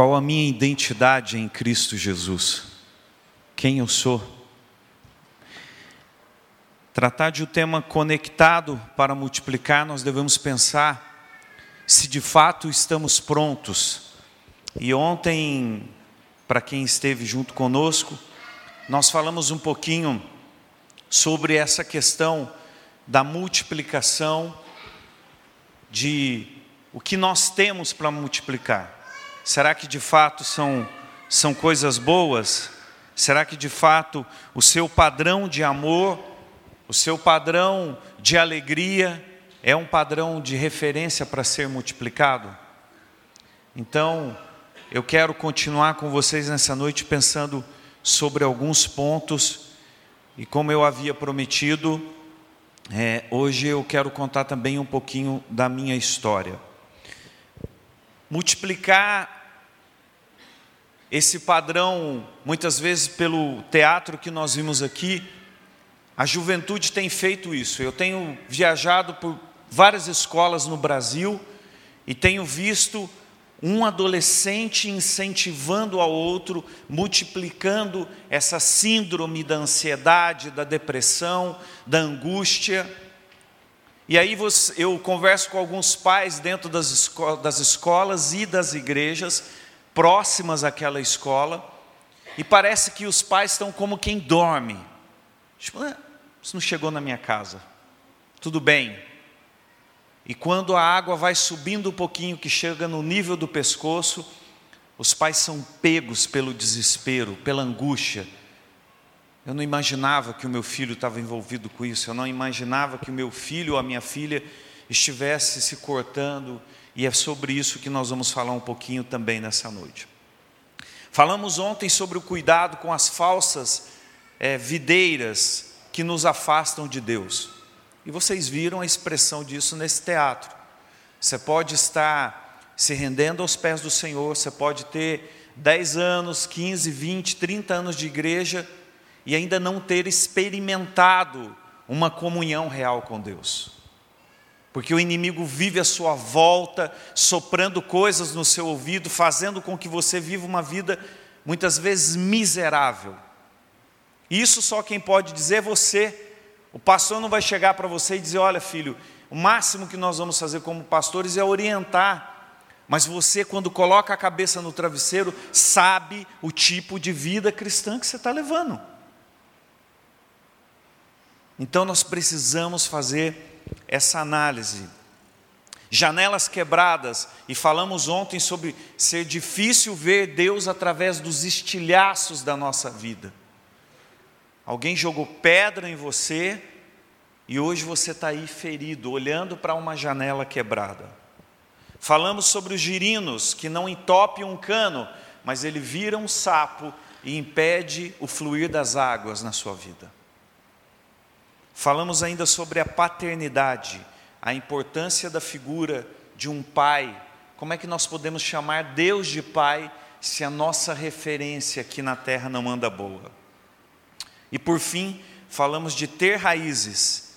Qual a minha identidade em Cristo Jesus? Quem eu sou? Tratar de um tema conectado para multiplicar, nós devemos pensar se de fato estamos prontos. E ontem, para quem esteve junto conosco, nós falamos um pouquinho sobre essa questão da multiplicação de o que nós temos para multiplicar. Será que de fato são, são coisas boas? Será que de fato o seu padrão de amor, o seu padrão de alegria é um padrão de referência para ser multiplicado? Então, eu quero continuar com vocês nessa noite pensando sobre alguns pontos e como eu havia prometido, é, hoje eu quero contar também um pouquinho da minha história. Multiplicar esse padrão, muitas vezes pelo teatro que nós vimos aqui, a juventude tem feito isso. Eu tenho viajado por várias escolas no Brasil e tenho visto um adolescente incentivando ao outro, multiplicando essa síndrome da ansiedade, da depressão, da angústia. E aí eu converso com alguns pais dentro das, esco das escolas e das igrejas próximas àquela escola, e parece que os pais estão como quem dorme. Tipo, ah, isso não chegou na minha casa. Tudo bem, e quando a água vai subindo um pouquinho, que chega no nível do pescoço, os pais são pegos pelo desespero, pela angústia. Eu não imaginava que o meu filho estava envolvido com isso, eu não imaginava que o meu filho ou a minha filha estivesse se cortando, e é sobre isso que nós vamos falar um pouquinho também nessa noite. Falamos ontem sobre o cuidado com as falsas é, videiras que nos afastam de Deus. E vocês viram a expressão disso nesse teatro. Você pode estar se rendendo aos pés do Senhor, você pode ter 10 anos, 15, 20, 30 anos de igreja e ainda não ter experimentado uma comunhão real com Deus. Porque o inimigo vive à sua volta, soprando coisas no seu ouvido, fazendo com que você viva uma vida muitas vezes miserável. Isso só quem pode dizer é você o pastor não vai chegar para você e dizer: olha, filho, o máximo que nós vamos fazer como pastores é orientar. Mas você, quando coloca a cabeça no travesseiro, sabe o tipo de vida cristã que você está levando. Então nós precisamos fazer essa análise. Janelas quebradas, e falamos ontem sobre ser difícil ver Deus através dos estilhaços da nossa vida. Alguém jogou pedra em você e hoje você está aí ferido, olhando para uma janela quebrada. Falamos sobre os girinos que não entope um cano, mas ele vira um sapo e impede o fluir das águas na sua vida. Falamos ainda sobre a paternidade, a importância da figura de um pai. Como é que nós podemos chamar Deus de pai se a nossa referência aqui na terra não anda boa? E por fim, falamos de ter raízes.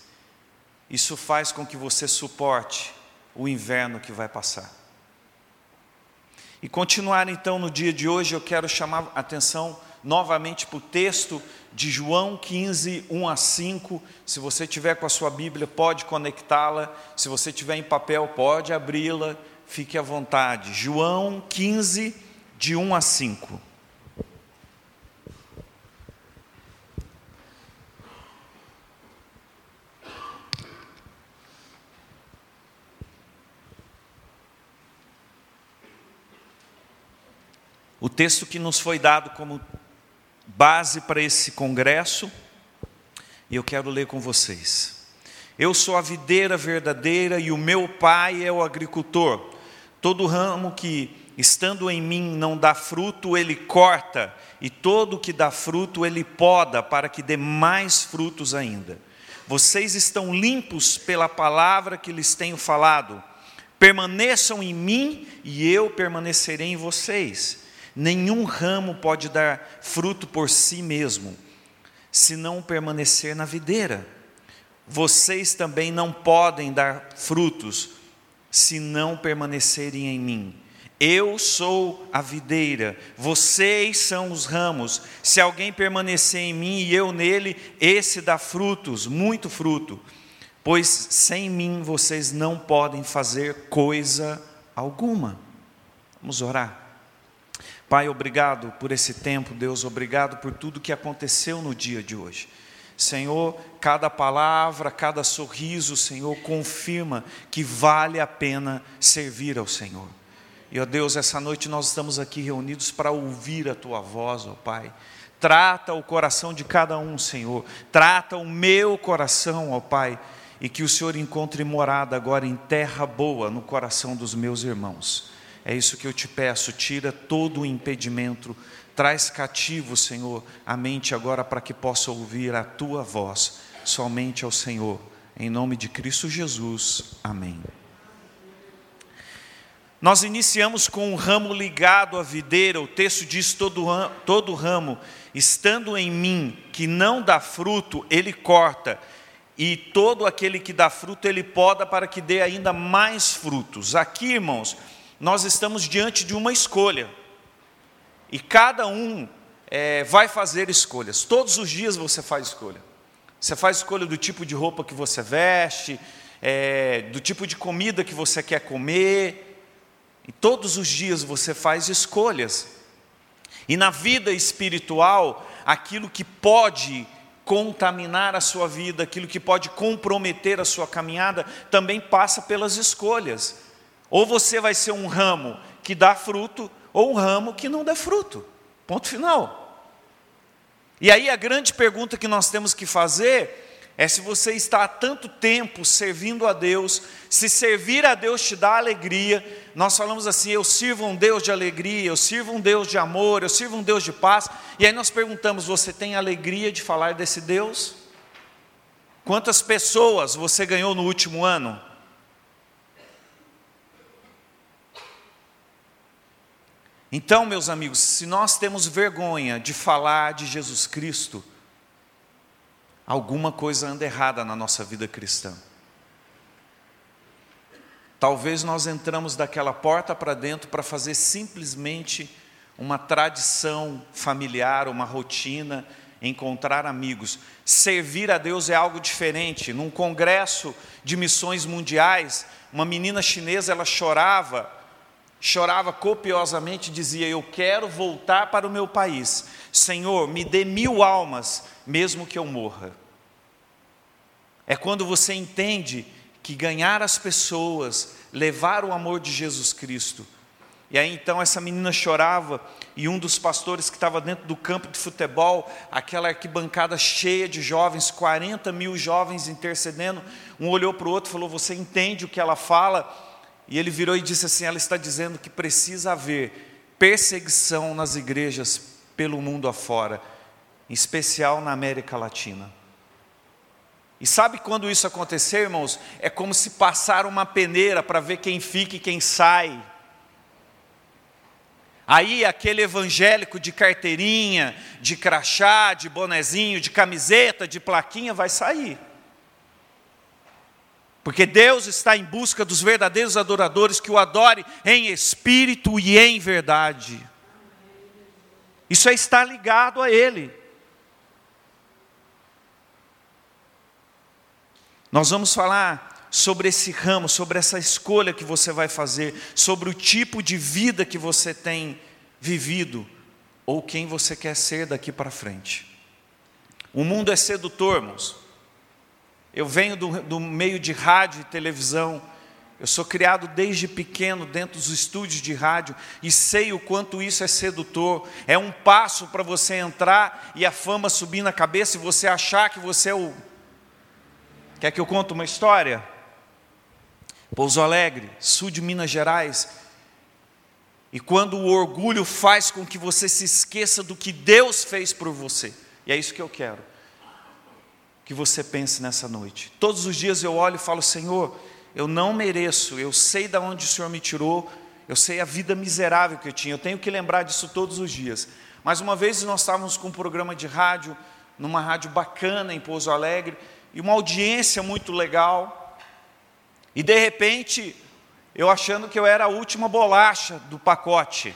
Isso faz com que você suporte o inverno que vai passar. E continuar então no dia de hoje, eu quero chamar a atenção novamente para o texto de João 15, 1 a 5. Se você tiver com a sua Bíblia, pode conectá-la. Se você tiver em papel, pode abri-la. Fique à vontade. João 15, de 1 a 5. O texto que nos foi dado como base para esse congresso, e eu quero ler com vocês. Eu sou a videira verdadeira e o meu pai é o agricultor. Todo ramo que, estando em mim, não dá fruto, ele corta, e todo que dá fruto, ele poda, para que dê mais frutos ainda. Vocês estão limpos pela palavra que lhes tenho falado. Permaneçam em mim e eu permanecerei em vocês. Nenhum ramo pode dar fruto por si mesmo, se não permanecer na videira. Vocês também não podem dar frutos, se não permanecerem em mim. Eu sou a videira, vocês são os ramos. Se alguém permanecer em mim e eu nele, esse dá frutos, muito fruto. Pois sem mim vocês não podem fazer coisa alguma. Vamos orar. Pai, obrigado por esse tempo, Deus, obrigado por tudo que aconteceu no dia de hoje. Senhor, cada palavra, cada sorriso, Senhor, confirma que vale a pena servir ao Senhor. E, ó Deus, essa noite nós estamos aqui reunidos para ouvir a Tua voz, ó Pai. Trata o coração de cada um, Senhor. Trata o meu coração, ó Pai. E que o Senhor encontre morada agora em terra boa no coração dos meus irmãos. É isso que eu te peço, tira todo o impedimento, traz cativo, Senhor, a mente agora para que possa ouvir a tua voz, somente ao Senhor. Em nome de Cristo Jesus. Amém. Nós iniciamos com um ramo ligado à videira, o texto diz: todo, todo ramo, estando em mim, que não dá fruto, ele corta, e todo aquele que dá fruto, ele poda para que dê ainda mais frutos. Aqui, irmãos, nós estamos diante de uma escolha. E cada um é, vai fazer escolhas. Todos os dias você faz escolha. Você faz escolha do tipo de roupa que você veste, é, do tipo de comida que você quer comer. E todos os dias você faz escolhas. E na vida espiritual, aquilo que pode contaminar a sua vida, aquilo que pode comprometer a sua caminhada, também passa pelas escolhas. Ou você vai ser um ramo que dá fruto, ou um ramo que não dá fruto. Ponto final. E aí a grande pergunta que nós temos que fazer é se você está há tanto tempo servindo a Deus, se servir a Deus te dá alegria. Nós falamos assim: eu sirvo um Deus de alegria, eu sirvo um Deus de amor, eu sirvo um Deus de paz. E aí nós perguntamos: você tem alegria de falar desse Deus? Quantas pessoas você ganhou no último ano? Então, meus amigos, se nós temos vergonha de falar de Jesus Cristo, alguma coisa anda errada na nossa vida cristã. Talvez nós entramos daquela porta para dentro para fazer simplesmente uma tradição familiar, uma rotina, encontrar amigos. Servir a Deus é algo diferente. Num congresso de missões mundiais, uma menina chinesa ela chorava chorava copiosamente e dizia: Eu quero voltar para o meu país. Senhor, me dê mil almas, mesmo que eu morra. É quando você entende que ganhar as pessoas, levar o amor de Jesus Cristo. E aí então essa menina chorava, e um dos pastores que estava dentro do campo de futebol, aquela arquibancada cheia de jovens, 40 mil jovens intercedendo, um olhou para o outro e falou: Você entende o que ela fala? E ele virou e disse assim: ela está dizendo que precisa haver perseguição nas igrejas pelo mundo afora, em especial na América Latina. E sabe quando isso acontecer, irmãos? É como se passar uma peneira para ver quem fica e quem sai. Aí aquele evangélico de carteirinha, de crachá, de bonezinho, de camiseta, de plaquinha vai sair. Porque Deus está em busca dos verdadeiros adoradores que o adore em espírito e em verdade. Isso é estar ligado a Ele. Nós vamos falar sobre esse ramo, sobre essa escolha que você vai fazer, sobre o tipo de vida que você tem vivido, ou quem você quer ser daqui para frente. O mundo é sedutor, irmãos. Eu venho do, do meio de rádio e televisão. Eu sou criado desde pequeno dentro dos estúdios de rádio e sei o quanto isso é sedutor. É um passo para você entrar e a fama subir na cabeça e você achar que você é o. Quer que eu conte uma história? Pouso Alegre, sul de Minas Gerais. E quando o orgulho faz com que você se esqueça do que Deus fez por você. E é isso que eu quero que você pense nessa noite. Todos os dias eu olho e falo: Senhor, eu não mereço, eu sei de onde o Senhor me tirou, eu sei a vida miserável que eu tinha, eu tenho que lembrar disso todos os dias. Mas uma vez nós estávamos com um programa de rádio, numa rádio bacana em Pouso Alegre, e uma audiência muito legal, e de repente eu achando que eu era a última bolacha do pacote.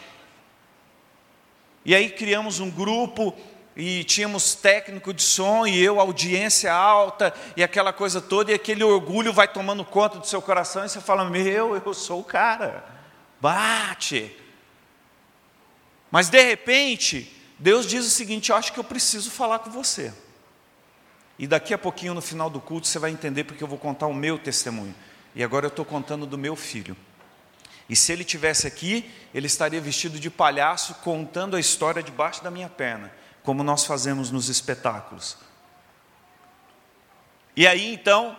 E aí criamos um grupo e tínhamos técnico de som e eu, audiência alta e aquela coisa toda, e aquele orgulho vai tomando conta do seu coração e você fala: Meu, eu sou o cara, bate. Mas de repente, Deus diz o seguinte: Eu acho que eu preciso falar com você. E daqui a pouquinho, no final do culto, você vai entender porque eu vou contar o meu testemunho. E agora eu estou contando do meu filho. E se ele tivesse aqui, ele estaria vestido de palhaço contando a história debaixo da minha perna como nós fazemos nos espetáculos. E aí então,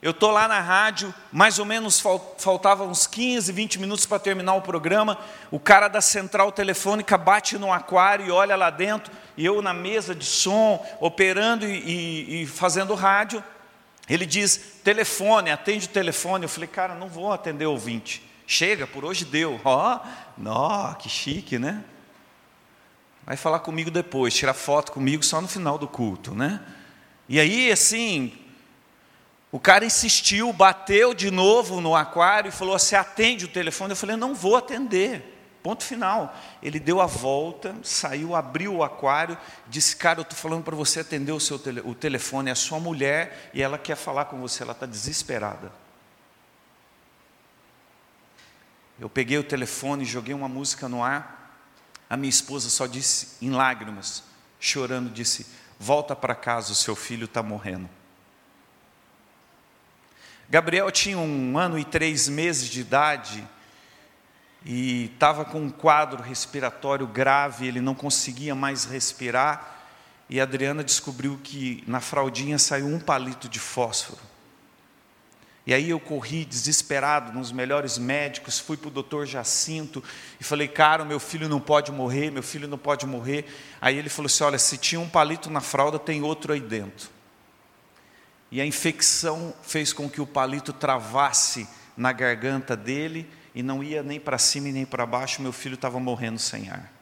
eu estou lá na rádio, mais ou menos faltavam uns 15, 20 minutos para terminar o programa. O cara da central telefônica bate no aquário e olha lá dentro, e eu na mesa de som, operando e, e, e fazendo rádio. Ele diz: telefone, atende o telefone. Eu falei, cara, não vou atender o ouvinte. Chega, por hoje deu. Ó, oh, que chique, né? Vai falar comigo depois, tirar foto comigo só no final do culto, né? E aí, assim, o cara insistiu, bateu de novo no aquário e falou: Você atende o telefone? Eu falei: Não vou atender. Ponto final. Ele deu a volta, saiu, abriu o aquário, disse: Cara, eu estou falando para você atender o, seu tele, o telefone, é a sua mulher e ela quer falar com você, ela está desesperada. Eu peguei o telefone, joguei uma música no ar, a minha esposa só disse em lágrimas, chorando, disse: Volta para casa, o seu filho está morrendo. Gabriel tinha um ano e três meses de idade e estava com um quadro respiratório grave, ele não conseguia mais respirar. E a Adriana descobriu que na fraldinha saiu um palito de fósforo. E aí eu corri desesperado nos melhores médicos, fui para o doutor Jacinto e falei, cara, meu filho não pode morrer, meu filho não pode morrer. Aí ele falou assim: olha, se tinha um palito na fralda, tem outro aí dentro. E a infecção fez com que o palito travasse na garganta dele e não ia nem para cima e nem para baixo, meu filho estava morrendo sem ar.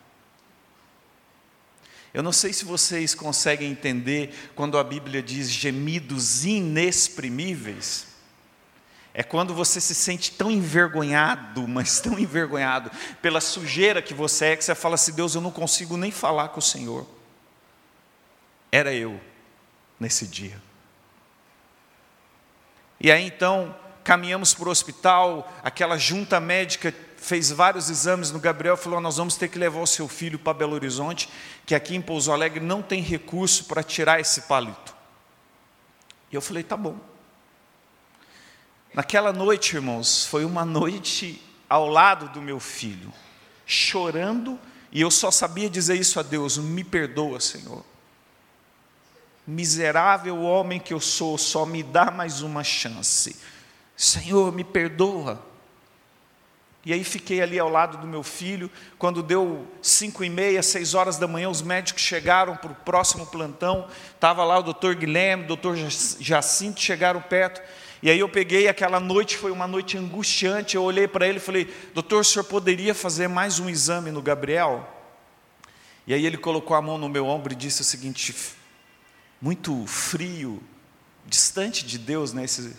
Eu não sei se vocês conseguem entender quando a Bíblia diz gemidos inexprimíveis. É quando você se sente tão envergonhado, mas tão envergonhado pela sujeira que você é, que você fala assim: Deus, eu não consigo nem falar com o Senhor. Era eu nesse dia. E aí então, caminhamos para o hospital, aquela junta médica fez vários exames no Gabriel, falou: Nós vamos ter que levar o seu filho para Belo Horizonte, que aqui em Pouso Alegre não tem recurso para tirar esse palito. E eu falei: Tá bom. Naquela noite, irmãos, foi uma noite ao lado do meu filho, chorando, e eu só sabia dizer isso a Deus: me perdoa, Senhor. Miserável homem que eu sou, só me dá mais uma chance. Senhor, me perdoa. E aí fiquei ali ao lado do meu filho. Quando deu cinco e meia, seis horas da manhã, os médicos chegaram para o próximo plantão. Estava lá o doutor Guilherme, o doutor Jacinto, chegaram perto. E aí eu peguei aquela noite, foi uma noite angustiante. Eu olhei para ele e falei: Doutor, o senhor poderia fazer mais um exame no Gabriel? E aí ele colocou a mão no meu ombro e disse o seguinte: muito frio, distante de Deus, né? Esse...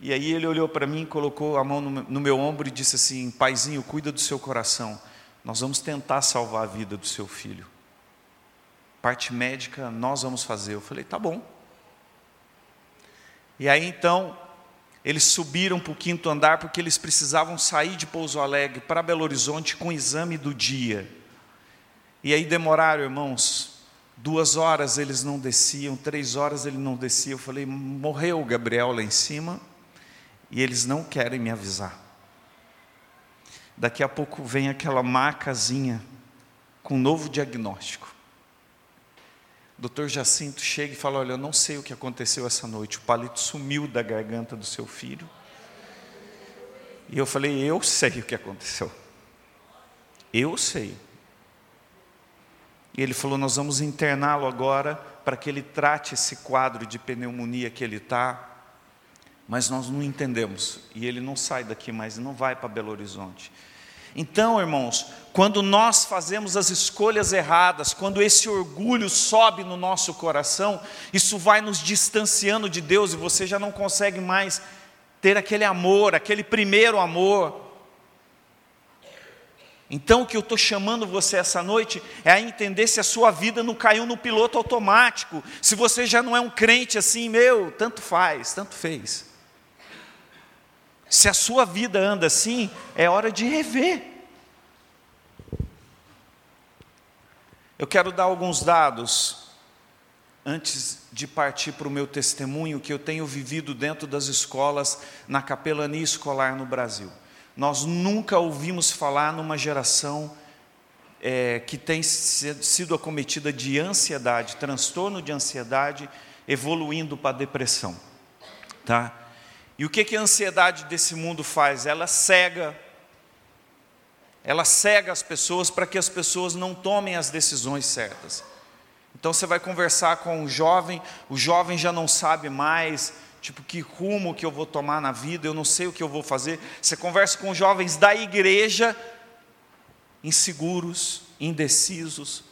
E aí ele olhou para mim, colocou a mão no meu ombro e disse assim: Paizinho, cuida do seu coração. Nós vamos tentar salvar a vida do seu filho. Parte médica nós vamos fazer. Eu falei: Tá bom. E aí então, eles subiram para o quinto andar porque eles precisavam sair de Pouso Alegre para Belo Horizonte com o exame do dia. E aí demoraram, irmãos, duas horas eles não desciam, três horas ele não descia. Eu falei, morreu o Gabriel lá em cima e eles não querem me avisar. Daqui a pouco vem aquela macazinha com novo diagnóstico. Doutor Jacinto chega e fala: Olha, eu não sei o que aconteceu essa noite, o palito sumiu da garganta do seu filho. E eu falei: Eu sei o que aconteceu. Eu sei. E ele falou: Nós vamos interná-lo agora para que ele trate esse quadro de pneumonia que ele está. Mas nós não entendemos. E ele não sai daqui mais, não vai para Belo Horizonte. Então, irmãos, quando nós fazemos as escolhas erradas, quando esse orgulho sobe no nosso coração, isso vai nos distanciando de Deus e você já não consegue mais ter aquele amor, aquele primeiro amor. Então, o que eu estou chamando você essa noite é a entender se a sua vida não caiu no piloto automático, se você já não é um crente assim, meu, tanto faz, tanto fez. Se a sua vida anda assim, é hora de rever. Eu quero dar alguns dados antes de partir para o meu testemunho que eu tenho vivido dentro das escolas na capelania escolar no Brasil. Nós nunca ouvimos falar numa geração é, que tem sido acometida de ansiedade, transtorno de ansiedade, evoluindo para depressão. Tá? E o que, que a ansiedade desse mundo faz? Ela cega, ela cega as pessoas para que as pessoas não tomem as decisões certas. Então você vai conversar com um jovem, o jovem já não sabe mais Tipo, que rumo que eu vou tomar na vida, eu não sei o que eu vou fazer. Você conversa com jovens da igreja, inseguros, indecisos,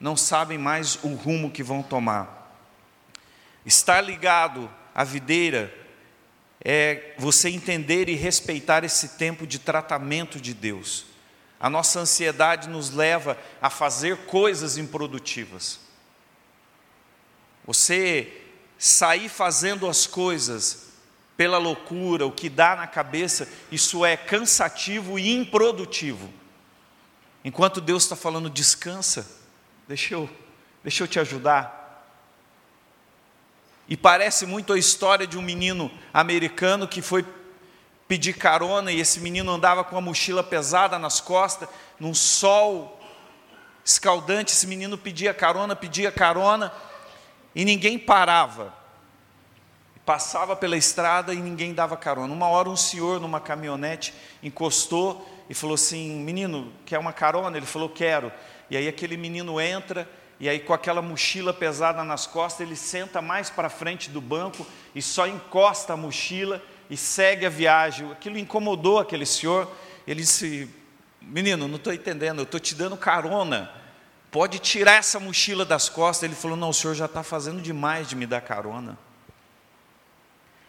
não sabem mais o rumo que vão tomar. Estar ligado à videira é você entender e respeitar esse tempo de tratamento de Deus. A nossa ansiedade nos leva a fazer coisas improdutivas. Você sair fazendo as coisas pela loucura, o que dá na cabeça, isso é cansativo e improdutivo. Enquanto Deus está falando, descansa, deixa eu, deixa eu te ajudar. E parece muito a história de um menino americano que foi pedir carona e esse menino andava com uma mochila pesada nas costas, num sol escaldante. Esse menino pedia carona, pedia carona, e ninguém parava. Passava pela estrada e ninguém dava carona. Uma hora um senhor numa caminhonete encostou e falou assim: Menino, quer uma carona? Ele falou: Quero. E aí aquele menino entra e aí com aquela mochila pesada nas costas, ele senta mais para frente do banco e só encosta a mochila e segue a viagem. Aquilo incomodou aquele senhor. Ele disse: Menino, não estou entendendo, eu estou te dando carona pode tirar essa mochila das costas. Ele falou: Não, o senhor já está fazendo demais de me dar carona.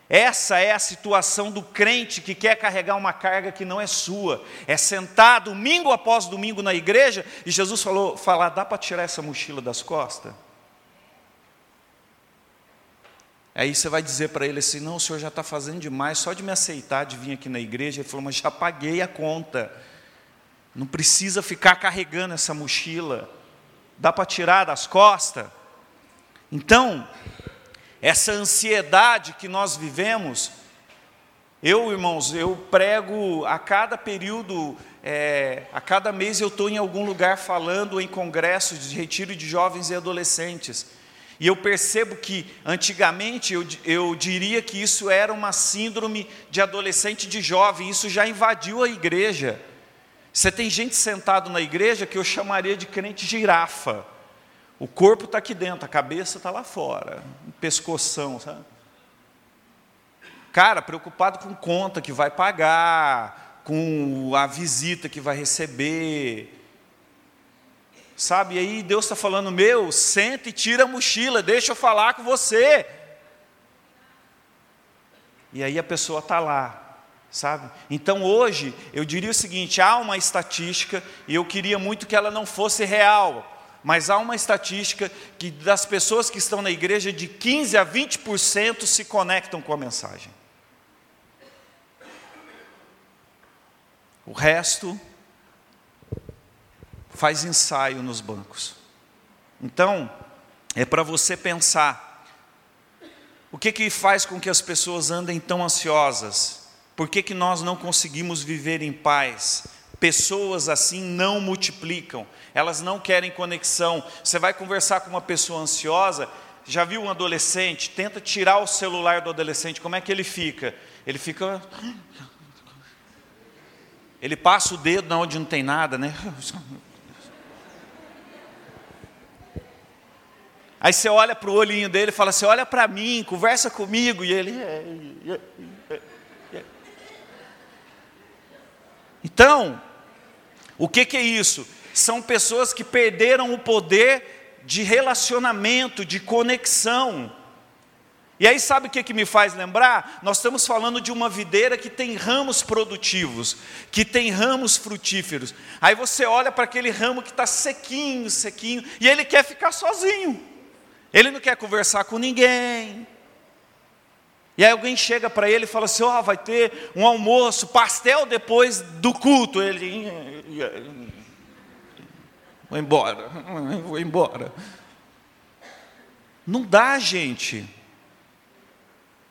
Essa é a situação do crente que quer carregar uma carga que não é sua. É sentar domingo após domingo na igreja e Jesus falou: falar, dá para tirar essa mochila das costas? Aí você vai dizer para ele assim: não, o senhor já está fazendo demais, só de me aceitar de vir aqui na igreja. Ele falou: mas já paguei a conta, não precisa ficar carregando essa mochila dá para tirar das costas. Então, essa ansiedade que nós vivemos, eu, irmãos, eu prego a cada período, é, a cada mês eu estou em algum lugar falando em congressos de retiro de jovens e adolescentes. E eu percebo que antigamente eu, eu diria que isso era uma síndrome de adolescente de jovem, isso já invadiu a igreja. Você tem gente sentado na igreja que eu chamaria de crente girafa. O corpo está aqui dentro, a cabeça está lá fora, um pescoção, sabe? Cara, preocupado com conta que vai pagar, com a visita que vai receber. Sabe, e aí Deus está falando, meu, senta e tira a mochila, deixa eu falar com você. E aí a pessoa está lá, sabe? Então hoje eu diria o seguinte: há uma estatística, e eu queria muito que ela não fosse real, mas há uma estatística que das pessoas que estão na igreja, de 15 a 20% se conectam com a mensagem. O resto faz ensaio nos bancos. Então, é para você pensar: o que, que faz com que as pessoas andem tão ansiosas? Por que, que nós não conseguimos viver em paz? Pessoas assim não multiplicam, elas não querem conexão. Você vai conversar com uma pessoa ansiosa, já viu um adolescente? Tenta tirar o celular do adolescente, como é que ele fica? Ele fica. Ele passa o dedo na onde não tem nada, né? Aí você olha para o olhinho dele e fala assim: olha para mim, conversa comigo. E ele. É, é, é, então, o que, que é isso? São pessoas que perderam o poder de relacionamento, de conexão. E aí, sabe o que, que me faz lembrar? Nós estamos falando de uma videira que tem ramos produtivos, que tem ramos frutíferos. Aí você olha para aquele ramo que está sequinho, sequinho, e ele quer ficar sozinho, ele não quer conversar com ninguém. E aí alguém chega para ele e fala assim: Ó, oh, vai ter um almoço, pastel depois do culto. Ele. Vou embora, vou embora. Não dá, gente.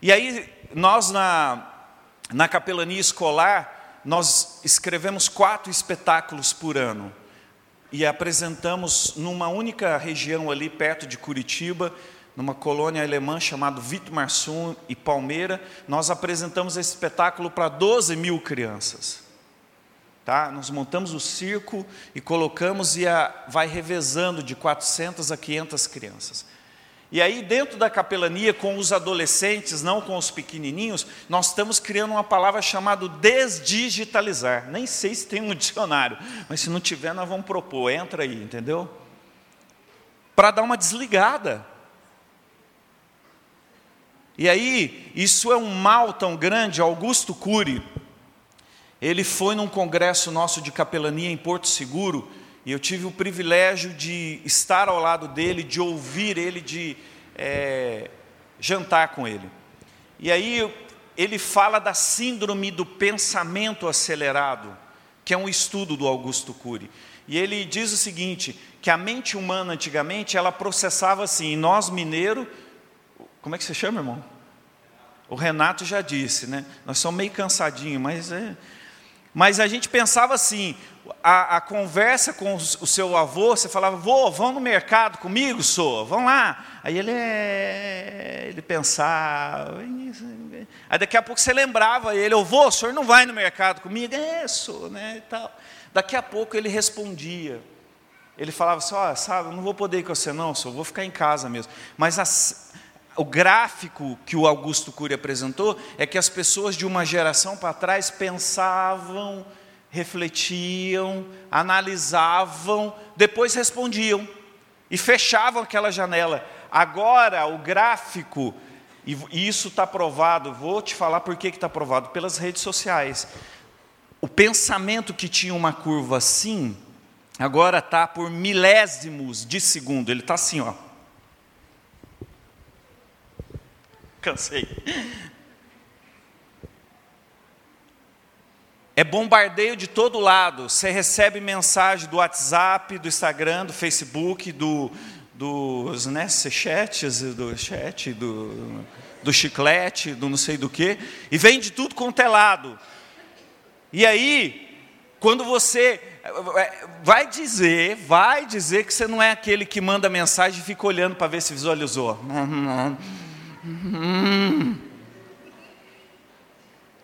E aí, nós na, na capelania escolar, nós escrevemos quatro espetáculos por ano. E apresentamos numa única região ali perto de Curitiba, numa colônia alemã chamada Wittmarsum e Palmeira, nós apresentamos esse espetáculo para 12 mil crianças. Tá? Nós montamos o circo e colocamos e a, vai revezando de 400 a 500 crianças. E aí, dentro da capelania, com os adolescentes, não com os pequenininhos, nós estamos criando uma palavra chamada desdigitalizar. Nem sei se tem um dicionário, mas se não tiver, nós vamos propor. Entra aí, entendeu? Para dar uma desligada. E aí, isso é um mal tão grande. Augusto Cury, ele foi num congresso nosso de capelania em Porto Seguro e eu tive o privilégio de estar ao lado dele, de ouvir ele, de é, jantar com ele. E aí ele fala da síndrome do pensamento acelerado, que é um estudo do Augusto Cury. E ele diz o seguinte, que a mente humana antigamente, ela processava assim, nós mineiro, como é que você chama, irmão? O Renato já disse, né? Nós somos meio cansadinhos, mas é, mas a gente pensava assim, a, a conversa com o seu avô, você falava, vô, vão no mercado comigo, sou, vão lá. Aí ele, é, ele pensava, aí daqui a pouco você lembrava ele, vô, o senhor não vai no mercado comigo? É, sou, né, e tal. Daqui a pouco ele respondia, ele falava assim, oh, sabe, não vou poder ir com você não, só vou ficar em casa mesmo. Mas as, o gráfico que o Augusto Cury apresentou é que as pessoas de uma geração para trás pensavam, refletiam, analisavam, depois respondiam e fechavam aquela janela. Agora, o gráfico, e isso está provado, vou te falar por que está provado, pelas redes sociais. O pensamento que tinha uma curva assim, agora está por milésimos de segundo, ele está assim, ó. Cansei. É bombardeio de todo lado. Você recebe mensagem do WhatsApp, do Instagram, do Facebook, do, dos né, chats, do chat, do, do chiclete, do não sei do que, e vem de tudo quanto é lado. E aí, quando você é, vai dizer, vai dizer que você não é aquele que manda mensagem e fica olhando para ver se visualizou. Hum.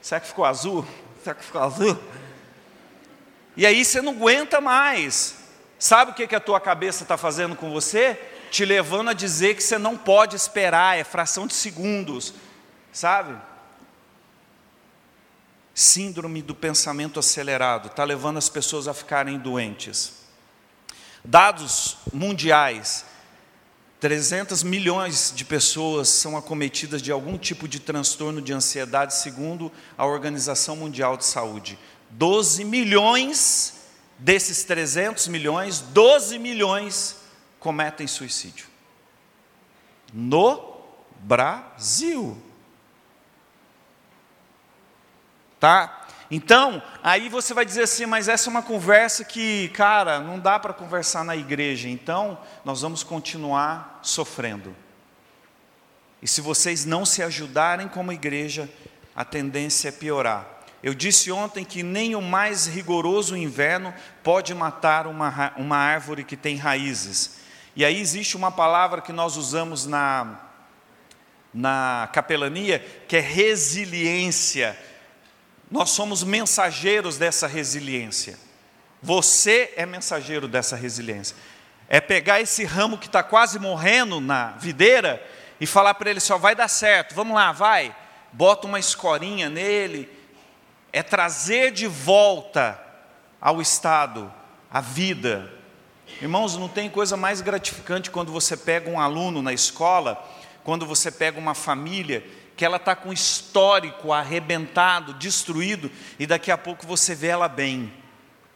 Será que ficou azul? Será que ficou azul? E aí você não aguenta mais. Sabe o que, que a tua cabeça está fazendo com você? Te levando a dizer que você não pode esperar, é fração de segundos. Sabe? Síndrome do pensamento acelerado está levando as pessoas a ficarem doentes. Dados mundiais 300 milhões de pessoas são acometidas de algum tipo de transtorno de ansiedade, segundo a Organização Mundial de Saúde. 12 milhões desses 300 milhões, 12 milhões cometem suicídio. No Brasil. Tá? Então, aí você vai dizer assim, mas essa é uma conversa que, cara, não dá para conversar na igreja, então nós vamos continuar sofrendo. E se vocês não se ajudarem como igreja, a tendência é piorar. Eu disse ontem que nem o mais rigoroso inverno pode matar uma, uma árvore que tem raízes. E aí existe uma palavra que nós usamos na, na capelania, que é resiliência nós somos mensageiros dessa resiliência. Você é mensageiro dessa resiliência. É pegar esse ramo que está quase morrendo na videira e falar para ele: só vai dar certo, vamos lá, vai. Bota uma escorinha nele. É trazer de volta ao estado a vida. Irmãos, não tem coisa mais gratificante quando você pega um aluno na escola quando você pega uma família que ela está com histórico arrebentado, destruído, e daqui a pouco você vê ela bem.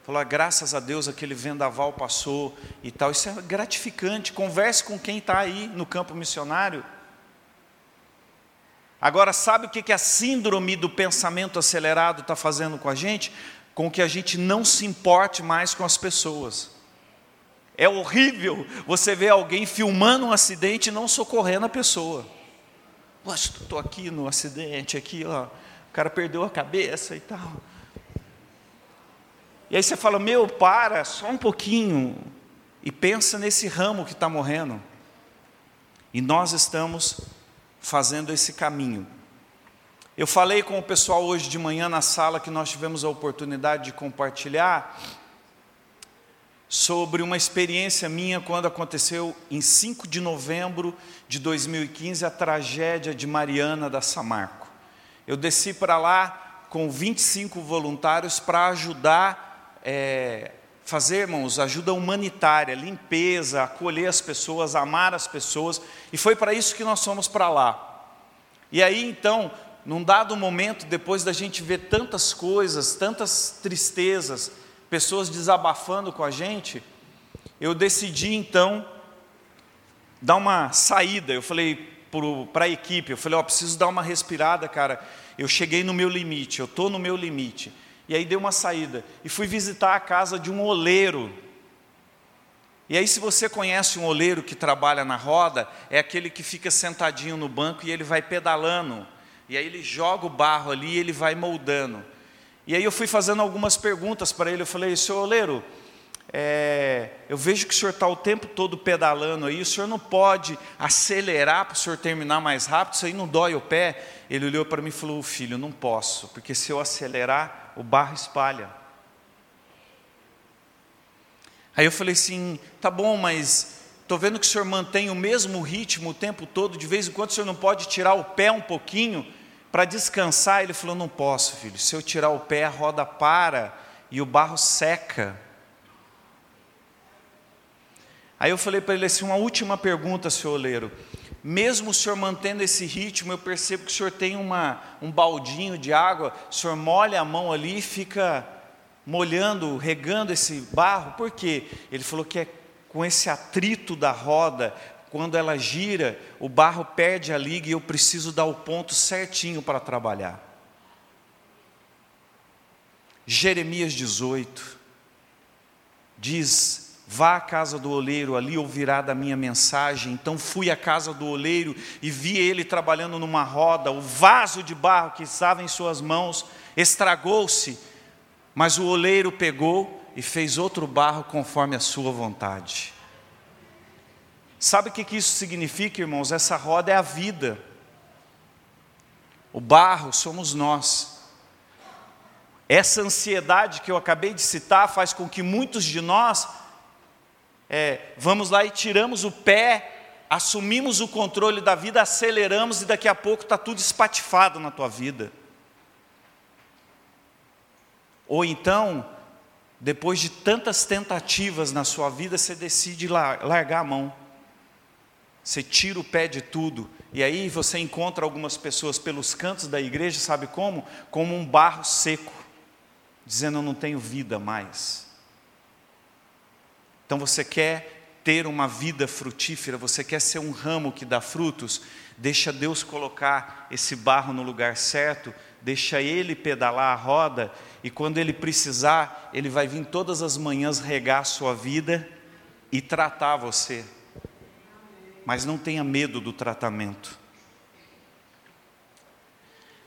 Falou, graças a Deus aquele vendaval passou e tal. Isso é gratificante. Converse com quem está aí no campo missionário. Agora, sabe o que a síndrome do pensamento acelerado está fazendo com a gente? Com que a gente não se importe mais com as pessoas. É horrível você ver alguém filmando um acidente e não socorrendo a pessoa. Estou aqui no acidente, aqui, ó, o cara perdeu a cabeça e tal. E aí você fala, meu, para, só um pouquinho, e pensa nesse ramo que está morrendo. E nós estamos fazendo esse caminho. Eu falei com o pessoal hoje de manhã na sala que nós tivemos a oportunidade de compartilhar sobre uma experiência minha quando aconteceu em 5 de novembro de 2015 a tragédia de Mariana da Samarco. Eu desci para lá com 25 voluntários para ajudar, é, fazer, irmãos, ajuda humanitária, limpeza, acolher as pessoas, amar as pessoas, e foi para isso que nós fomos para lá. E aí então, num dado momento, depois da gente ver tantas coisas, tantas tristezas, pessoas desabafando com a gente, eu decidi então dar uma saída. Eu falei para a equipe, eu falei, ó, oh, preciso dar uma respirada, cara. Eu cheguei no meu limite, eu estou no meu limite. E aí dei uma saída e fui visitar a casa de um oleiro. E aí, se você conhece um oleiro que trabalha na roda, é aquele que fica sentadinho no banco e ele vai pedalando. E aí ele joga o barro ali e ele vai moldando. E aí eu fui fazendo algumas perguntas para ele. Eu falei, senhor Oleiro, é, eu vejo que o senhor está o tempo todo pedalando aí, o senhor não pode acelerar para o senhor terminar mais rápido, isso aí não dói o pé. Ele olhou para mim e falou, filho, não posso, porque se eu acelerar, o barro espalha. Aí eu falei assim, tá bom, mas estou vendo que o senhor mantém o mesmo ritmo o tempo todo, de vez em quando o senhor não pode tirar o pé um pouquinho, para descansar, ele falou: Não posso, filho. Se eu tirar o pé, a roda para e o barro seca. Aí eu falei para ele assim: Uma última pergunta, senhor oleiro. Mesmo o senhor mantendo esse ritmo, eu percebo que o senhor tem uma, um baldinho de água, o senhor molha a mão ali e fica molhando, regando esse barro, por quê? Ele falou que é com esse atrito da roda, quando ela gira, o barro perde a liga e eu preciso dar o ponto certinho para trabalhar. Jeremias 18 diz: Vá à casa do oleiro, ali ouvirá da minha mensagem. Então fui à casa do oleiro e vi ele trabalhando numa roda. O vaso de barro que estava em suas mãos estragou-se, mas o oleiro pegou e fez outro barro conforme a sua vontade. Sabe o que isso significa, irmãos? Essa roda é a vida. O barro somos nós. Essa ansiedade que eu acabei de citar faz com que muitos de nós é, vamos lá e tiramos o pé, assumimos o controle da vida, aceleramos e daqui a pouco está tudo espatifado na tua vida. Ou então, depois de tantas tentativas na sua vida, você decide largar a mão. Você tira o pé de tudo. E aí você encontra algumas pessoas pelos cantos da igreja, sabe como? Como um barro seco, dizendo: Eu não tenho vida mais. Então você quer ter uma vida frutífera, você quer ser um ramo que dá frutos, deixa Deus colocar esse barro no lugar certo, deixa Ele pedalar a roda, e quando Ele precisar, Ele vai vir todas as manhãs regar a sua vida e tratar você mas não tenha medo do tratamento.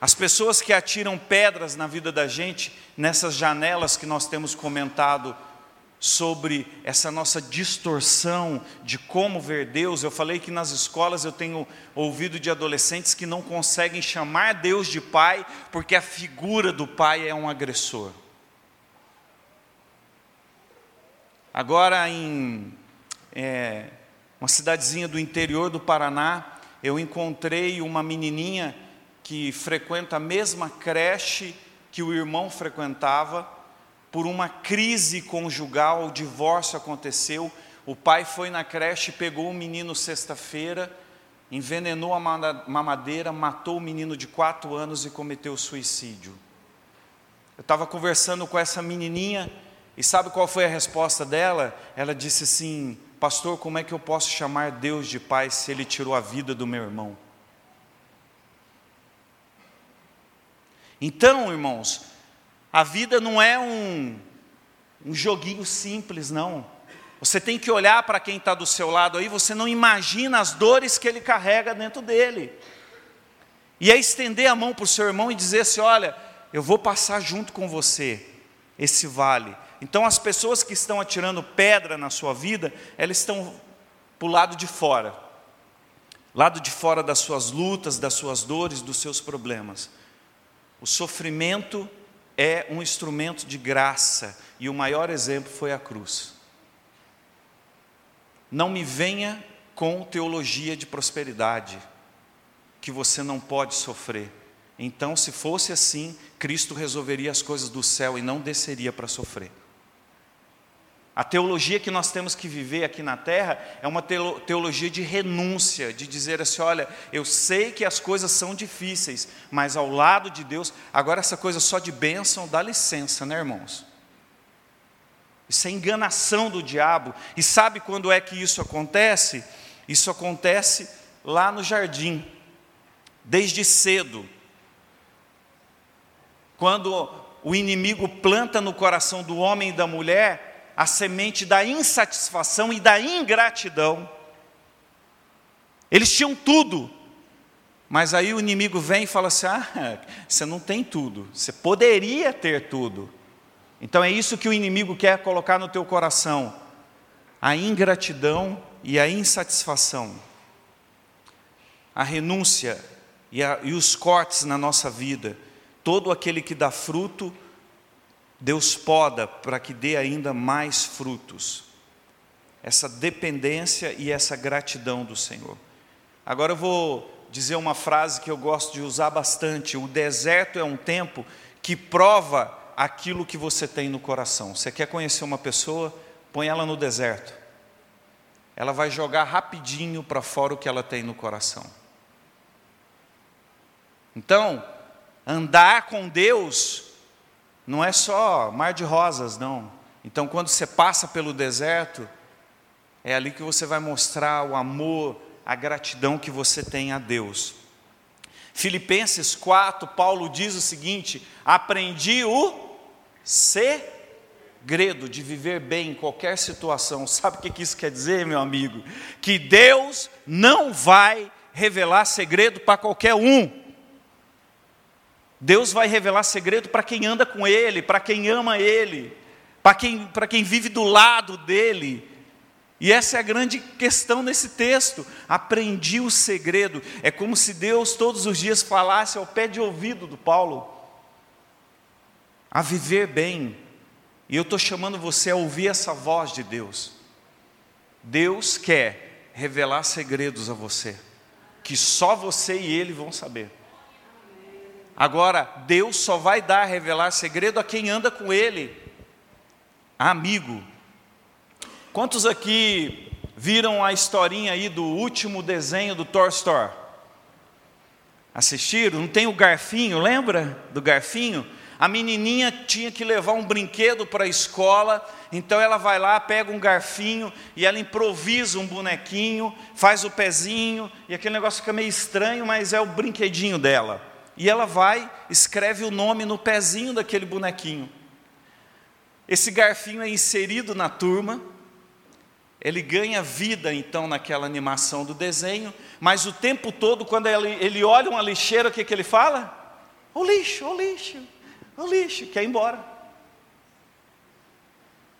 As pessoas que atiram pedras na vida da gente, nessas janelas que nós temos comentado sobre essa nossa distorção de como ver Deus, eu falei que nas escolas eu tenho ouvido de adolescentes que não conseguem chamar Deus de pai, porque a figura do pai é um agressor. Agora, em é, uma cidadezinha do interior do Paraná, eu encontrei uma menininha que frequenta a mesma creche que o irmão frequentava. Por uma crise conjugal, o divórcio aconteceu. O pai foi na creche, pegou o menino sexta-feira, envenenou a mamadeira, matou o menino de quatro anos e cometeu suicídio. Eu estava conversando com essa menininha e sabe qual foi a resposta dela? Ela disse assim: Pastor, como é que eu posso chamar Deus de Pai se Ele tirou a vida do meu irmão? Então, irmãos, a vida não é um, um joguinho simples, não. Você tem que olhar para quem está do seu lado aí, você não imagina as dores que ele carrega dentro dele. E é estender a mão para o seu irmão e dizer assim: olha, eu vou passar junto com você esse vale. Então as pessoas que estão atirando pedra na sua vida, elas estão para o lado de fora. Lado de fora das suas lutas, das suas dores, dos seus problemas. O sofrimento é um instrumento de graça, e o maior exemplo foi a cruz. Não me venha com teologia de prosperidade, que você não pode sofrer. Então, se fosse assim, Cristo resolveria as coisas do céu e não desceria para sofrer. A teologia que nós temos que viver aqui na terra é uma teologia de renúncia, de dizer assim: olha, eu sei que as coisas são difíceis, mas ao lado de Deus, agora essa coisa só de bênção, dá licença, né, irmãos? Isso é enganação do diabo. E sabe quando é que isso acontece? Isso acontece lá no jardim, desde cedo. Quando o inimigo planta no coração do homem e da mulher a semente da insatisfação e da ingratidão. Eles tinham tudo, mas aí o inimigo vem e fala assim: ah, você não tem tudo, você poderia ter tudo. Então é isso que o inimigo quer colocar no teu coração: a ingratidão e a insatisfação, a renúncia e, a, e os cortes na nossa vida. Todo aquele que dá fruto, Deus poda para que dê ainda mais frutos. Essa dependência e essa gratidão do Senhor. Agora eu vou dizer uma frase que eu gosto de usar bastante: o deserto é um tempo que prova aquilo que você tem no coração. Você quer conhecer uma pessoa? Põe ela no deserto. Ela vai jogar rapidinho para fora o que ela tem no coração. Então, andar com Deus não é só mar de rosas, não. Então, quando você passa pelo deserto, é ali que você vai mostrar o amor, a gratidão que você tem a Deus. Filipenses 4, Paulo diz o seguinte: aprendi o segredo de viver bem em qualquer situação. Sabe o que isso quer dizer, meu amigo? Que Deus não vai revelar segredo para qualquer um. Deus vai revelar segredo para quem anda com Ele, para quem ama Ele, para quem, para quem vive do lado dEle. E essa é a grande questão nesse texto. Aprendi o segredo. É como se Deus todos os dias falasse ao pé de ouvido do Paulo a viver bem. E eu estou chamando você a ouvir essa voz de Deus. Deus quer revelar segredos a você, que só você e Ele vão saber. Agora, Deus só vai dar, revelar segredo a quem anda com Ele, amigo. Quantos aqui viram a historinha aí do último desenho do Toy Story? Assistiram? Não tem o garfinho, lembra do garfinho? A menininha tinha que levar um brinquedo para a escola, então ela vai lá, pega um garfinho e ela improvisa um bonequinho, faz o pezinho, e aquele negócio fica meio estranho, mas é o brinquedinho dela e ela vai, escreve o nome no pezinho daquele bonequinho. Esse garfinho é inserido na turma, ele ganha vida então naquela animação do desenho, mas o tempo todo, quando ele, ele olha uma lixeira, o que, que ele fala? O lixo, o lixo, o lixo, quer ir embora.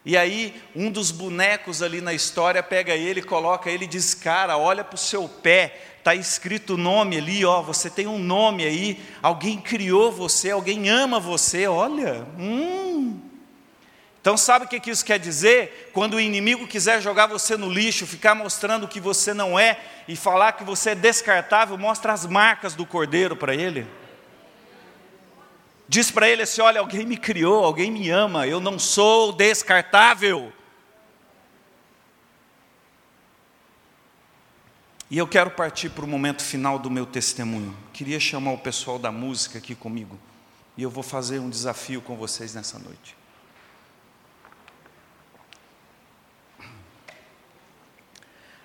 E aí, um dos bonecos ali na história pega ele, coloca ele e diz: Cara, olha para o seu pé, está escrito o nome ali, ó, você tem um nome aí, alguém criou você, alguém ama você, olha, hum. Então sabe o que isso quer dizer? Quando o inimigo quiser jogar você no lixo, ficar mostrando que você não é e falar que você é descartável, mostra as marcas do cordeiro para ele. Diz para ele assim: olha, alguém me criou, alguém me ama, eu não sou descartável. E eu quero partir para o momento final do meu testemunho. Queria chamar o pessoal da música aqui comigo. E eu vou fazer um desafio com vocês nessa noite.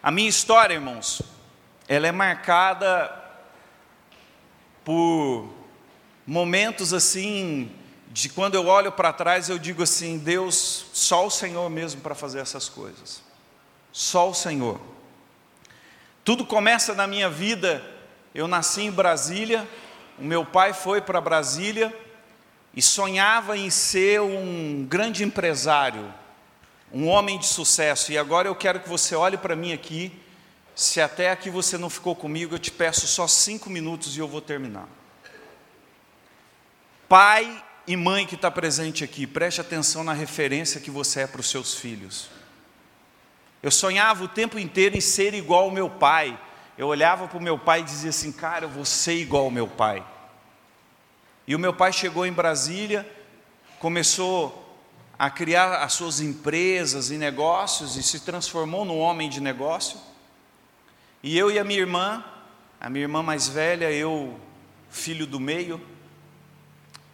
A minha história, irmãos, ela é marcada por momentos assim, de quando eu olho para trás, eu digo assim: Deus, só o Senhor mesmo para fazer essas coisas. Só o Senhor. Tudo começa na minha vida. Eu nasci em Brasília, o meu pai foi para Brasília e sonhava em ser um grande empresário, um homem de sucesso. E agora eu quero que você olhe para mim aqui. Se até aqui você não ficou comigo, eu te peço só cinco minutos e eu vou terminar. Pai e mãe que está presente aqui, preste atenção na referência que você é para os seus filhos. Eu sonhava o tempo inteiro em ser igual ao meu pai. Eu olhava para o meu pai e dizia assim: Cara, eu vou ser igual ao meu pai. E o meu pai chegou em Brasília, começou a criar as suas empresas e negócios e se transformou num homem de negócio. E eu e a minha irmã, a minha irmã mais velha, eu, filho do meio.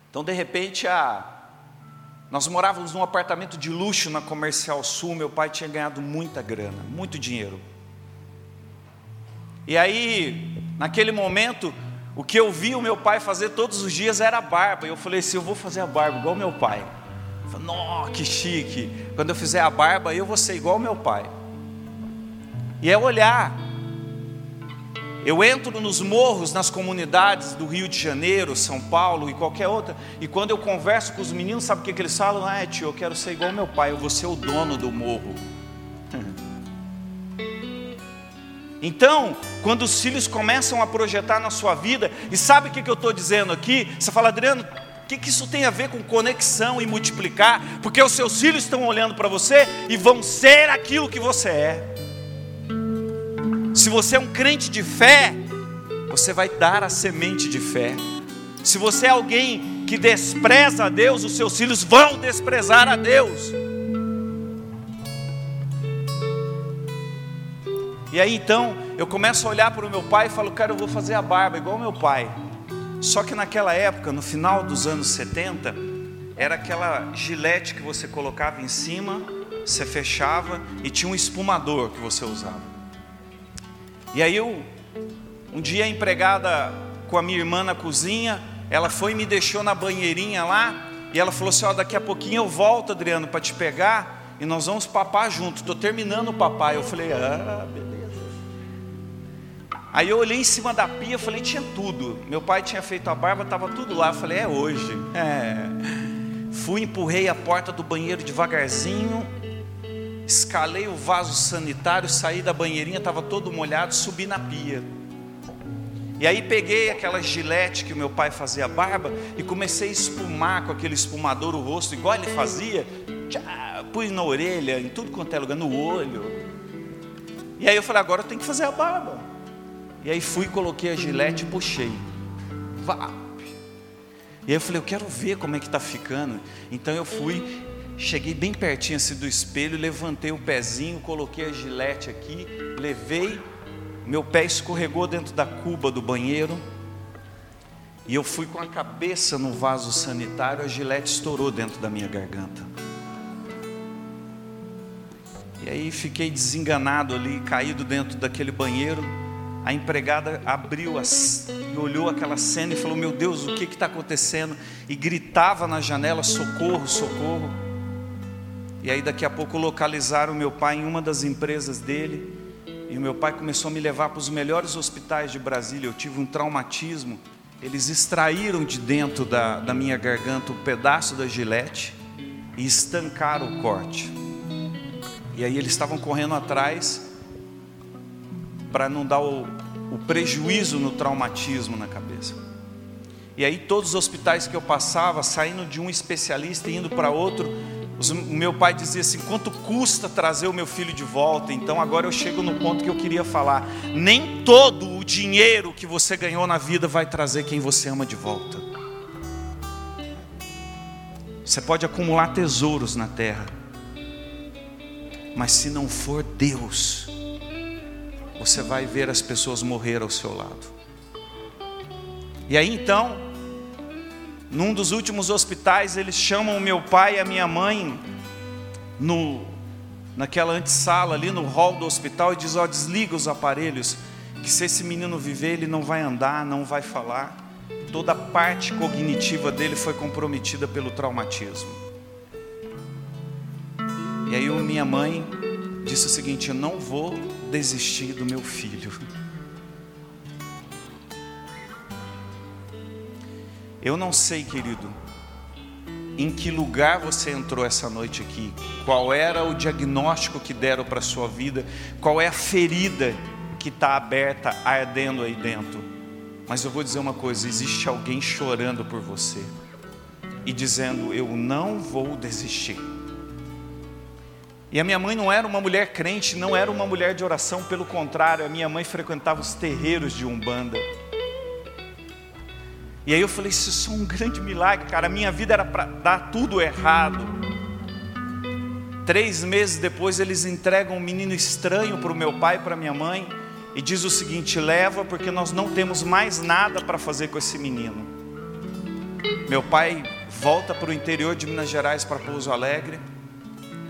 Então, de repente, a nós morávamos num apartamento de luxo na Comercial Sul. Meu pai tinha ganhado muita grana, muito dinheiro. E aí, naquele momento, o que eu vi o meu pai fazer todos os dias era a barba. E eu falei assim: eu vou fazer a barba igual meu pai. Nossa, que chique. Quando eu fizer a barba, eu vou ser igual meu pai. E é olhar eu entro nos morros, nas comunidades do Rio de Janeiro, São Paulo e qualquer outra, e quando eu converso com os meninos, sabe o que, que eles falam? Ah, tio, eu quero ser igual meu pai, eu vou ser o dono do morro. Então, quando os filhos começam a projetar na sua vida, e sabe o que, que eu estou dizendo aqui? Você fala, Adriano, o que, que isso tem a ver com conexão e multiplicar? Porque os seus filhos estão olhando para você e vão ser aquilo que você é. Se você é um crente de fé, você vai dar a semente de fé. Se você é alguém que despreza a Deus, os seus filhos vão desprezar a Deus. E aí então eu começo a olhar para o meu pai e falo, cara, eu vou fazer a barba igual meu pai. Só que naquela época, no final dos anos 70, era aquela gilete que você colocava em cima, você fechava e tinha um espumador que você usava. E aí eu, um dia empregada com a minha irmã na cozinha, ela foi e me deixou na banheirinha lá, e ela falou assim: ó, daqui a pouquinho eu volto, Adriano, para te pegar, e nós vamos papar junto. Estou terminando o papai. Eu falei, ah, beleza. Aí eu olhei em cima da pia, falei, tinha tudo. Meu pai tinha feito a barba, estava tudo lá. Eu falei, é hoje. É. Fui, empurrei a porta do banheiro devagarzinho, escalei o vaso sanitário, saí da banheirinha, estava todo molhado, subi na pia. E aí peguei aquela gilete que o meu pai fazia barba e comecei a espumar com aquele espumador o rosto, igual ele fazia. Tchá, pus na orelha, em tudo quanto é lugar, no olho. E aí eu falei, agora eu tenho que fazer a barba. E aí fui, coloquei a gilete e puxei. Vá. E aí eu falei, eu quero ver como é que está ficando. Então eu fui Cheguei bem pertinho assim do espelho, levantei o pezinho, coloquei a gilete aqui, levei, meu pé escorregou dentro da cuba do banheiro, e eu fui com a cabeça no vaso sanitário, a gilete estourou dentro da minha garganta. E aí fiquei desenganado ali, caído dentro daquele banheiro. A empregada abriu as, e olhou aquela cena e falou: Meu Deus, o que está acontecendo? E gritava na janela: Socorro, socorro. E aí daqui a pouco localizaram meu pai em uma das empresas dele. E o meu pai começou a me levar para os melhores hospitais de Brasília. Eu tive um traumatismo. Eles extraíram de dentro da, da minha garganta um pedaço da gilete e estancaram o corte. E aí eles estavam correndo atrás para não dar o, o prejuízo no traumatismo na cabeça. E aí todos os hospitais que eu passava, saindo de um especialista e indo para outro, o meu pai dizia assim: quanto custa trazer o meu filho de volta? Então agora eu chego no ponto que eu queria falar. Nem todo o dinheiro que você ganhou na vida vai trazer quem você ama de volta. Você pode acumular tesouros na terra, mas se não for Deus, você vai ver as pessoas morrer ao seu lado. E aí então, num dos últimos hospitais, eles chamam meu pai e a minha mãe no naquela antessala ali no hall do hospital e diz: "Ó, oh, desliga os aparelhos, que se esse menino viver, ele não vai andar, não vai falar. Toda a parte cognitiva dele foi comprometida pelo traumatismo." E aí minha mãe disse o seguinte: "Eu não vou desistir do meu filho." Eu não sei, querido, em que lugar você entrou essa noite aqui, qual era o diagnóstico que deram para a sua vida, qual é a ferida que está aberta, ardendo aí dentro. Mas eu vou dizer uma coisa: existe alguém chorando por você e dizendo: Eu não vou desistir. E a minha mãe não era uma mulher crente, não era uma mulher de oração, pelo contrário, a minha mãe frequentava os terreiros de Umbanda. E aí eu falei, isso é um grande milagre, cara. A minha vida era para dar tudo errado. Três meses depois eles entregam um menino estranho para o meu pai e para minha mãe e diz o seguinte: leva porque nós não temos mais nada para fazer com esse menino. Meu pai volta para o interior de Minas Gerais para Pouso Alegre,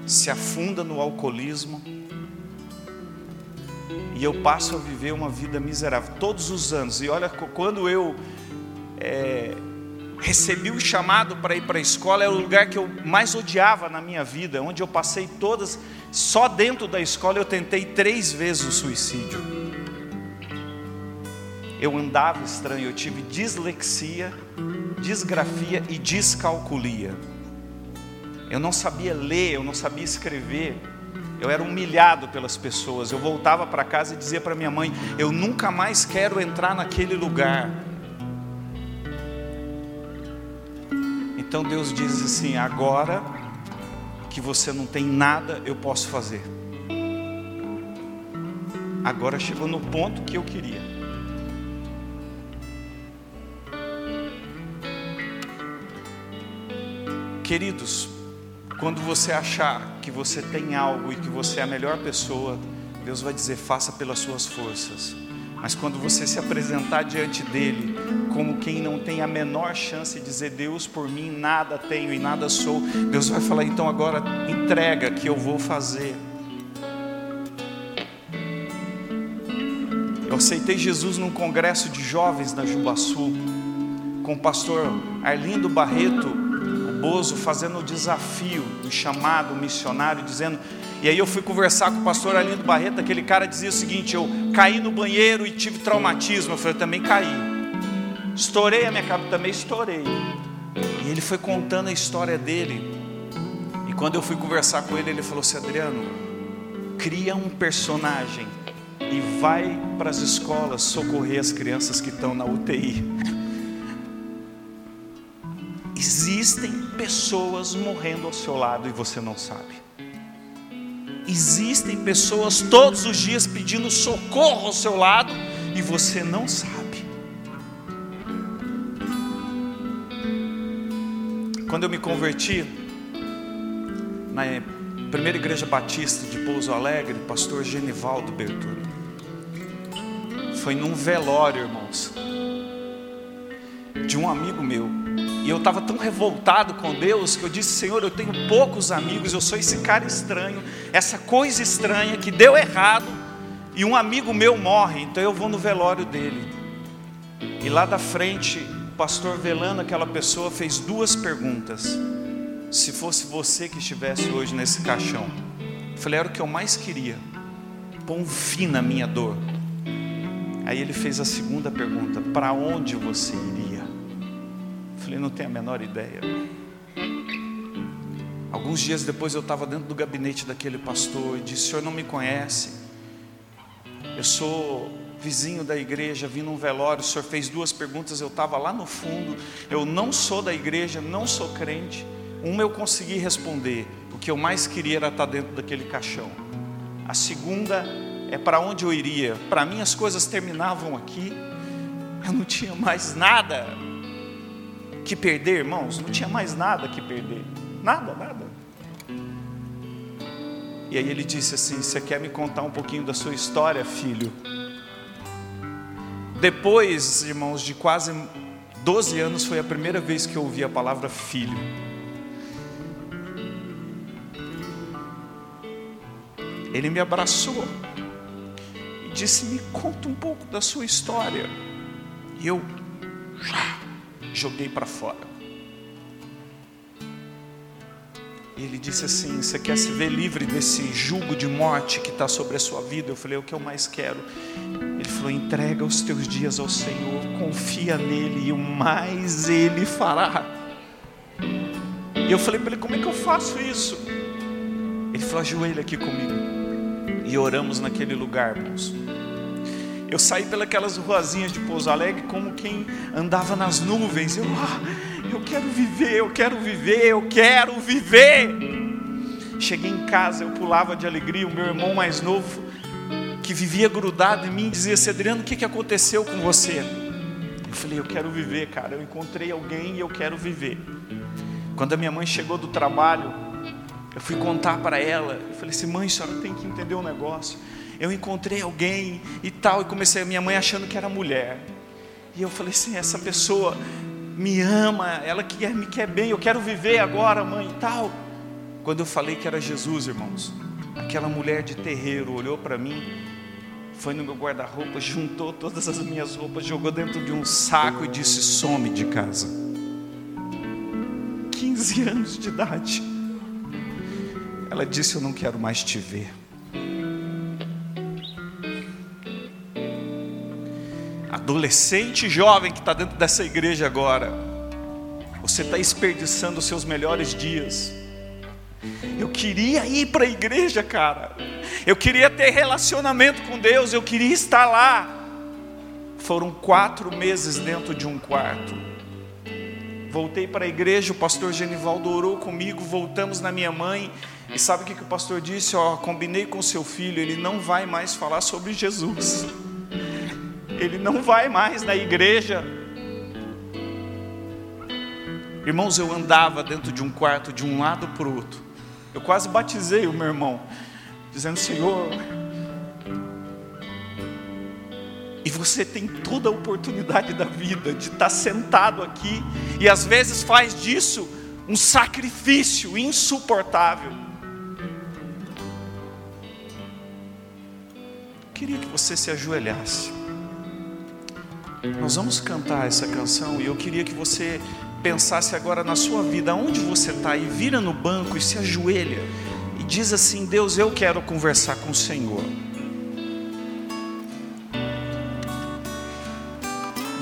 se afunda no alcoolismo e eu passo a viver uma vida miserável todos os anos. E olha, quando eu é, recebi o chamado para ir para a escola, era o lugar que eu mais odiava na minha vida, onde eu passei todas, só dentro da escola eu tentei três vezes o suicídio. Eu andava estranho, eu tive dislexia, disgrafia e descalculia. Eu não sabia ler, eu não sabia escrever. Eu era humilhado pelas pessoas. Eu voltava para casa e dizia para minha mãe: Eu nunca mais quero entrar naquele lugar. Então Deus diz assim: agora que você não tem nada, eu posso fazer. Agora chegou no ponto que eu queria. Queridos, quando você achar que você tem algo e que você é a melhor pessoa, Deus vai dizer: faça pelas suas forças. Mas quando você se apresentar diante dele, como quem não tem a menor chance de dizer, Deus, por mim nada tenho e nada sou, Deus vai falar, então agora entrega que eu vou fazer. Eu aceitei Jesus num congresso de jovens na Jubaçu, com o pastor Arlindo Barreto, o Bozo, fazendo o desafio do chamado missionário, dizendo: e aí eu fui conversar com o pastor Alindo Barreto, aquele cara dizia o seguinte: eu caí no banheiro e tive traumatismo. Eu falei, eu também caí. Estourei a minha cabeça, também estourei. E ele foi contando a história dele. E quando eu fui conversar com ele, ele falou assim: Adriano, cria um personagem e vai para as escolas socorrer as crianças que estão na UTI. Existem pessoas morrendo ao seu lado e você não sabe. Existem pessoas todos os dias pedindo socorro ao seu lado e você não sabe. Quando eu me converti, na primeira igreja batista de Pouso Alegre, pastor Genivaldo Bertoni, foi num velório, irmãos, de um amigo meu. E eu estava tão revoltado com Deus que eu disse: Senhor, eu tenho poucos amigos, eu sou esse cara estranho, essa coisa estranha que deu errado, e um amigo meu morre, então eu vou no velório dele. E lá da frente, o pastor velando aquela pessoa fez duas perguntas. Se fosse você que estivesse hoje nesse caixão, eu falei: era o que eu mais queria, pôr um fim na minha dor. Aí ele fez a segunda pergunta: para onde você iria? Falei, não tenho a menor ideia. Alguns dias depois eu estava dentro do gabinete daquele pastor e disse: O senhor não me conhece? Eu sou vizinho da igreja, vim num velório, o senhor fez duas perguntas, eu estava lá no fundo, eu não sou da igreja, não sou crente. Uma eu consegui responder, o que eu mais queria era estar dentro daquele caixão. A segunda é para onde eu iria. Para mim as coisas terminavam aqui, eu não tinha mais nada que perder, irmãos, não tinha mais nada que perder. Nada, nada. E aí ele disse assim: Você quer me contar um pouquinho da sua história, filho? Depois, irmãos, de quase 12 anos, foi a primeira vez que eu ouvi a palavra filho. Ele me abraçou e disse: Me conta um pouco da sua história. E eu joguei para fora. E ele disse assim: Você quer se ver livre desse jugo de morte que está sobre a sua vida? Eu falei: O que eu mais quero? Ele falou: Entrega os teus dias ao Senhor, confia nele e o mais ele fará. E eu falei para ele: Como é que eu faço isso? Ele falou: Ajoelha aqui comigo. E oramos naquele lugar, irmãos. Eu saí pelas ruazinhas de Pouso Alegre como quem andava nas nuvens. Eu, ah, eu quero viver, eu quero viver, eu quero viver. Cheguei em casa, eu pulava de alegria. O meu irmão mais novo, que vivia grudado em mim, dizia: Cedriano, o que, que aconteceu com você? Eu falei: Eu quero viver, cara. Eu encontrei alguém e eu quero viver. Quando a minha mãe chegou do trabalho, eu fui contar para ela. Eu falei assim: Mãe, a senhora tem que entender um negócio. Eu encontrei alguém e tal. E comecei, a minha mãe achando que era mulher. E eu falei assim: Essa pessoa me ama, ela quer, me quer bem, eu quero viver agora, mãe e tal. Quando eu falei que era Jesus, irmãos, aquela mulher de terreiro olhou para mim, foi no meu guarda-roupa, juntou todas as minhas roupas, jogou dentro de um saco e disse: some de casa. 15 anos de idade. Ela disse: Eu não quero mais te ver. Adolescente jovem que está dentro dessa igreja agora, você está desperdiçando os seus melhores dias. Eu queria ir para a igreja, cara. Eu queria ter relacionamento com Deus. Eu queria estar lá. Foram quatro meses dentro de um quarto. Voltei para a igreja. O pastor Genivaldo orou comigo. Voltamos na minha mãe. E sabe o que, que o pastor disse? Ó, combinei com seu filho. Ele não vai mais falar sobre Jesus ele não vai mais na igreja. Irmãos, eu andava dentro de um quarto de um lado para o outro. Eu quase batizei o meu irmão, dizendo: Senhor, e você tem toda a oportunidade da vida de estar sentado aqui, e às vezes faz disso um sacrifício insuportável. Queria que você se ajoelhasse. Nós vamos cantar essa canção e eu queria que você pensasse agora na sua vida, onde você está, e vira no banco e se ajoelha e diz assim: Deus, eu quero conversar com o Senhor.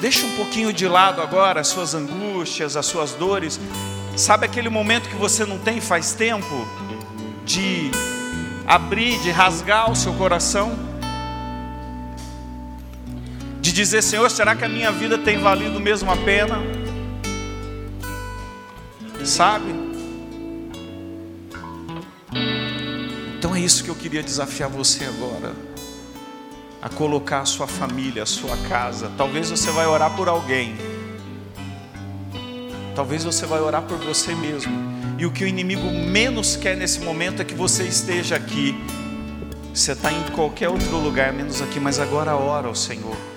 Deixa um pouquinho de lado agora as suas angústias, as suas dores. Sabe aquele momento que você não tem faz tempo de abrir, de rasgar o seu coração? Dizer: Senhor, será que a minha vida tem valido mesmo a pena? Sabe? Então é isso que eu queria desafiar você agora. A colocar a sua família, a sua casa. Talvez você vai orar por alguém. Talvez você vai orar por você mesmo. E o que o inimigo menos quer nesse momento é que você esteja aqui. Você está em qualquer outro lugar, menos aqui, mas agora ora ao Senhor.